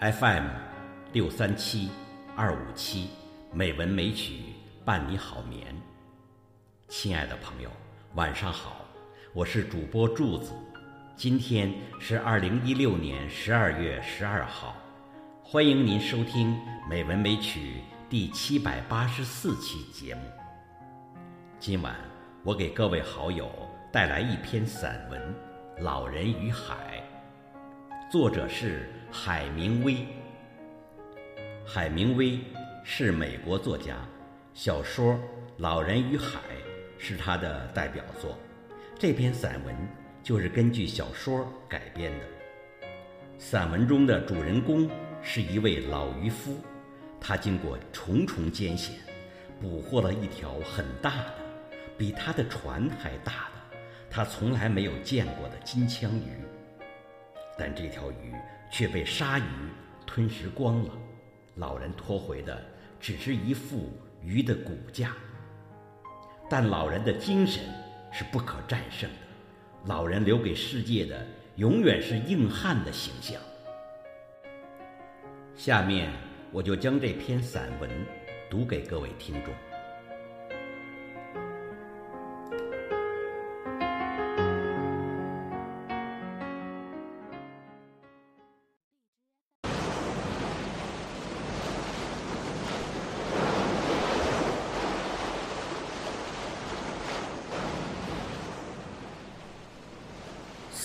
FM 六三七二五七，美文美曲伴你好眠。亲爱的朋友，晚上好，我是主播柱子。今天是二零一六年十二月十二号，欢迎您收听《美文美曲》第七百八十四期节目。今晚我给各位好友带来一篇散文《老人与海》，作者是海明威。海明威是美国作家，小说《老人与海》是他的代表作。这篇散文就是根据小说改编的。散文中的主人公是一位老渔夫，他经过重重艰险，捕获了一条很大的、比他的船还大的、他从来没有见过的金枪鱼。但这条鱼却被鲨鱼吞食光了。老人拖回的只是一副鱼的骨架，但老人的精神是不可战胜的。老人留给世界的永远是硬汉的形象。下面我就将这篇散文读给各位听众。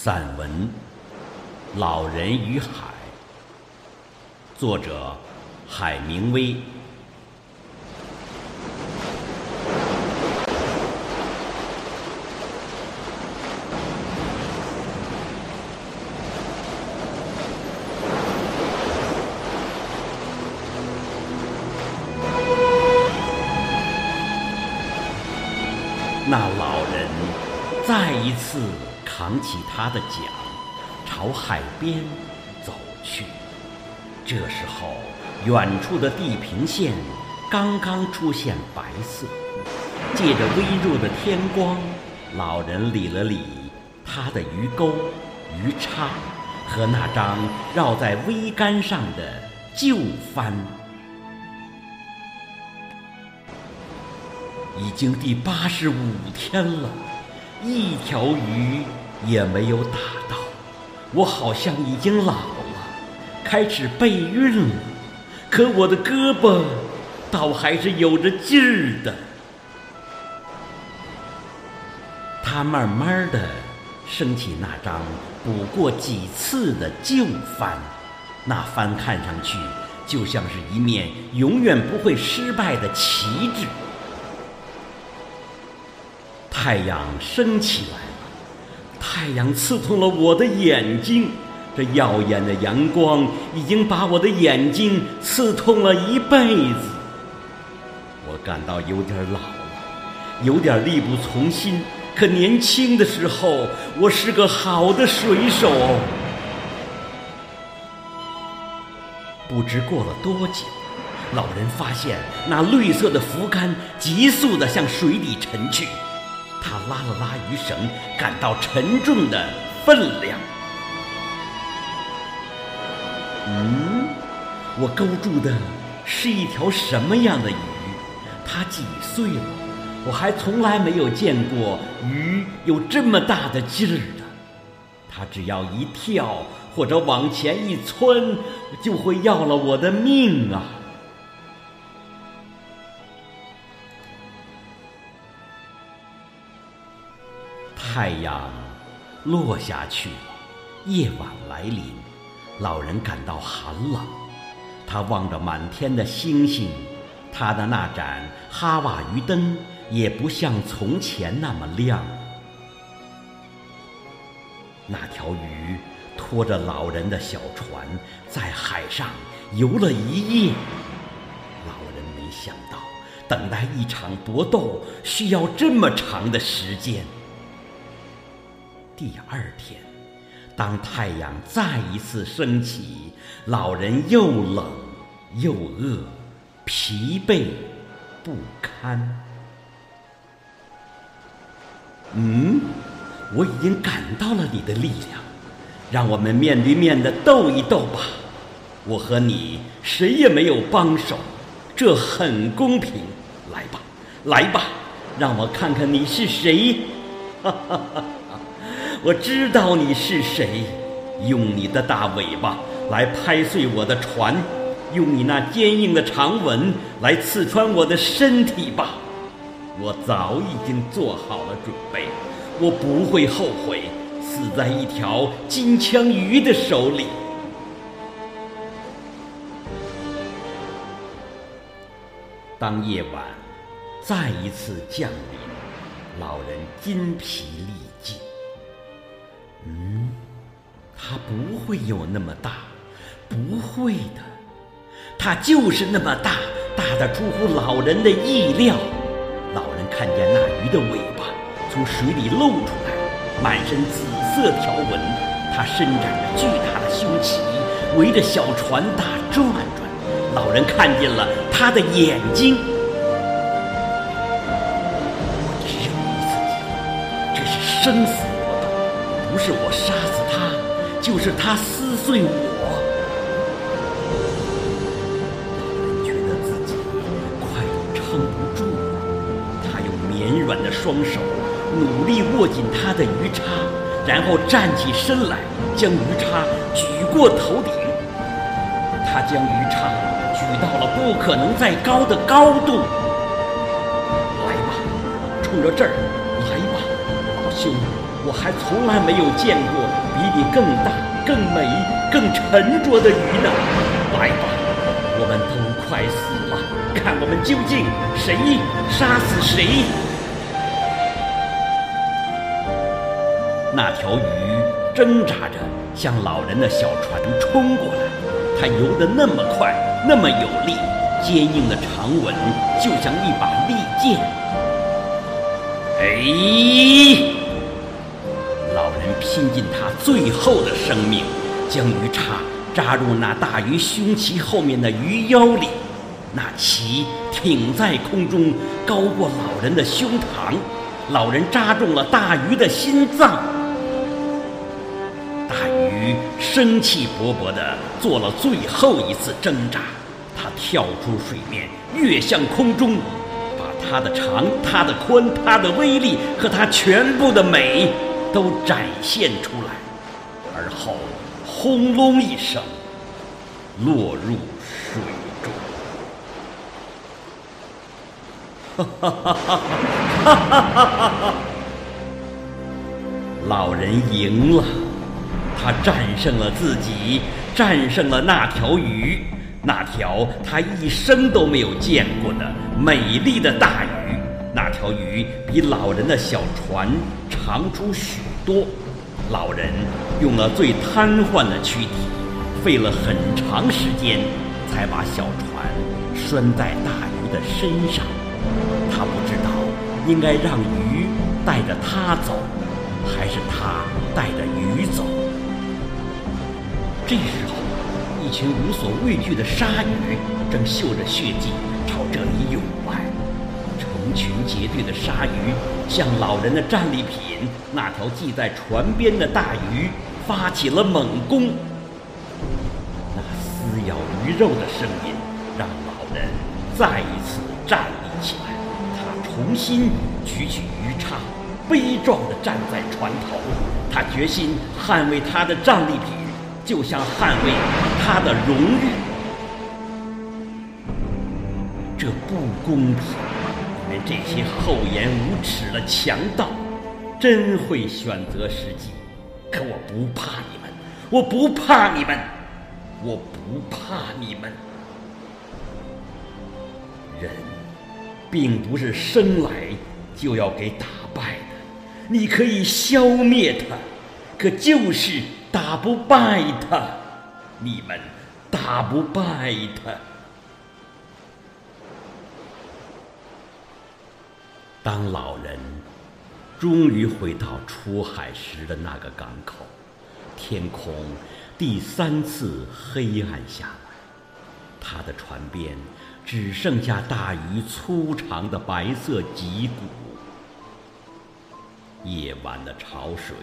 散文《老人与海》，作者海明威。那老人再一次。扛起他的桨，朝海边走去。这时候，远处的地平线刚刚出现白色。借着微弱的天光，老人理了理他的鱼钩、鱼叉和那张绕在桅杆上的旧帆。已经第八十五天了。一条鱼也没有打到，我好像已经老了，开始备孕了。可我的胳膊倒还是有着劲儿的。他慢慢的升起那张补过几次的旧帆，那帆看上去就像是一面永远不会失败的旗帜。太阳升起来，太阳刺痛了我的眼睛，这耀眼的阳光已经把我的眼睛刺痛了一辈子。我感到有点老了，有点力不从心。可年轻的时候，我是个好的水手。不知过了多久，老人发现那绿色的浮竿急速地向水底沉去。他拉了拉鱼绳，感到沉重的分量。嗯，我勾住的是一条什么样的鱼？它几岁了？我还从来没有见过鱼有这么大的劲儿的。它只要一跳或者往前一窜，就会要了我的命啊！太阳落下去了，夜晚来临，老人感到寒冷。他望着满天的星星，他的那盏哈瓦鱼灯也不像从前那么亮。那条鱼拖着老人的小船在海上游了一夜。老人没想到，等待一场搏斗需要这么长的时间。第二天，当太阳再一次升起，老人又冷又饿，疲惫不堪。嗯，我已经感到了你的力量，让我们面对面的斗一斗吧。我和你谁也没有帮手，这很公平。来吧，来吧，让我看看你是谁。哈 我知道你是谁，用你的大尾巴来拍碎我的船，用你那坚硬的长吻来刺穿我的身体吧。我早已经做好了准备，我不会后悔死在一条金枪鱼的手里。当夜晚再一次降临，老人筋疲力尽。嗯，他不会有那么大，不会的，他就是那么大，大的出乎老人的意料。老人看见那鱼的尾巴从水里露出来，满身紫色条纹，它伸展着巨大的胸鳍，围着小船大转转。老人看见了他的眼睛。生死搏斗，不是我杀死他，就是他撕碎我。老人觉得自己快撑不住了，他用绵软的双手努力握紧他的鱼叉，然后站起身来，将鱼叉举过头顶。他将鱼叉举到了不可能再高的高度。来吧，冲着这儿来吧，老兄，我还从来没有见过比你更大、更美、更沉着的鱼呢。来吧，我们都快死了，看我们究竟谁杀死谁。那条鱼挣扎着向老人的小船冲过来。它游得那么快，那么有力，坚硬的长吻就像一把利剑。哎！拼尽他最后的生命，将鱼叉扎入那大鱼胸鳍后面的鱼腰里。那鳍挺在空中，高过老人的胸膛。老人扎中了大鱼的心脏。大鱼生气勃勃地做了最后一次挣扎，它跳出水面，跃向空中，把它的长、它的宽、它的威力和它全部的美都展现出来，而后轰隆一声落入水中。哈哈哈哈哈！哈！老人赢了。他战胜了自己，战胜了那条鱼，那条他一生都没有见过的美丽的大鱼。那条鱼比老人的小船长出许多。老人用了最瘫痪的躯体，费了很长时间，才把小船拴在大鱼的身上。他不知道应该让鱼带着他走，还是他带着鱼走。这时候，一群无所畏惧的鲨鱼正嗅着血迹朝这里涌来。成群结队的鲨鱼向老人的战利品——那条系在船边的大鱼发起了猛攻。那撕咬鱼肉的声音让老人再一次站立起来。他重新举起鱼叉，悲壮地站在船头。他决心捍卫他的战利品。就像捍卫他的荣誉，这不公平！你们这些厚颜无耻的强盗，真会选择时机。可我不怕你们，我不怕你们，我不怕你们。人并不是生来就要给打败的，你可以消灭他，可就是。打不败他，你们打不败他。当老人终于回到出海时的那个港口，天空第三次黑暗下来，他的船边只剩下大鱼粗长的白色脊骨。夜晚的潮水。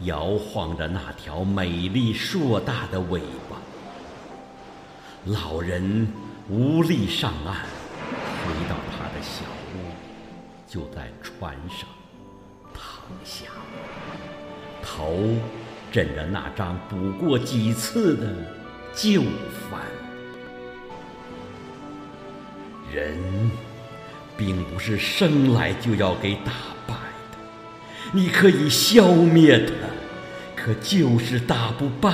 摇晃着那条美丽硕大的尾巴，老人无力上岸，回到他的小，就在船上躺下，头枕着那张补过几次的旧帆。人并不是生来就要给打败的，你可以消灭它，可就是打不败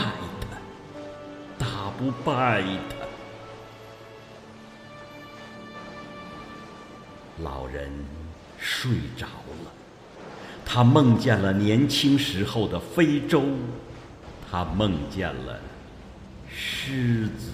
它，打不败它。老人睡着了，他梦见了年轻时候的非洲，他梦见了狮子。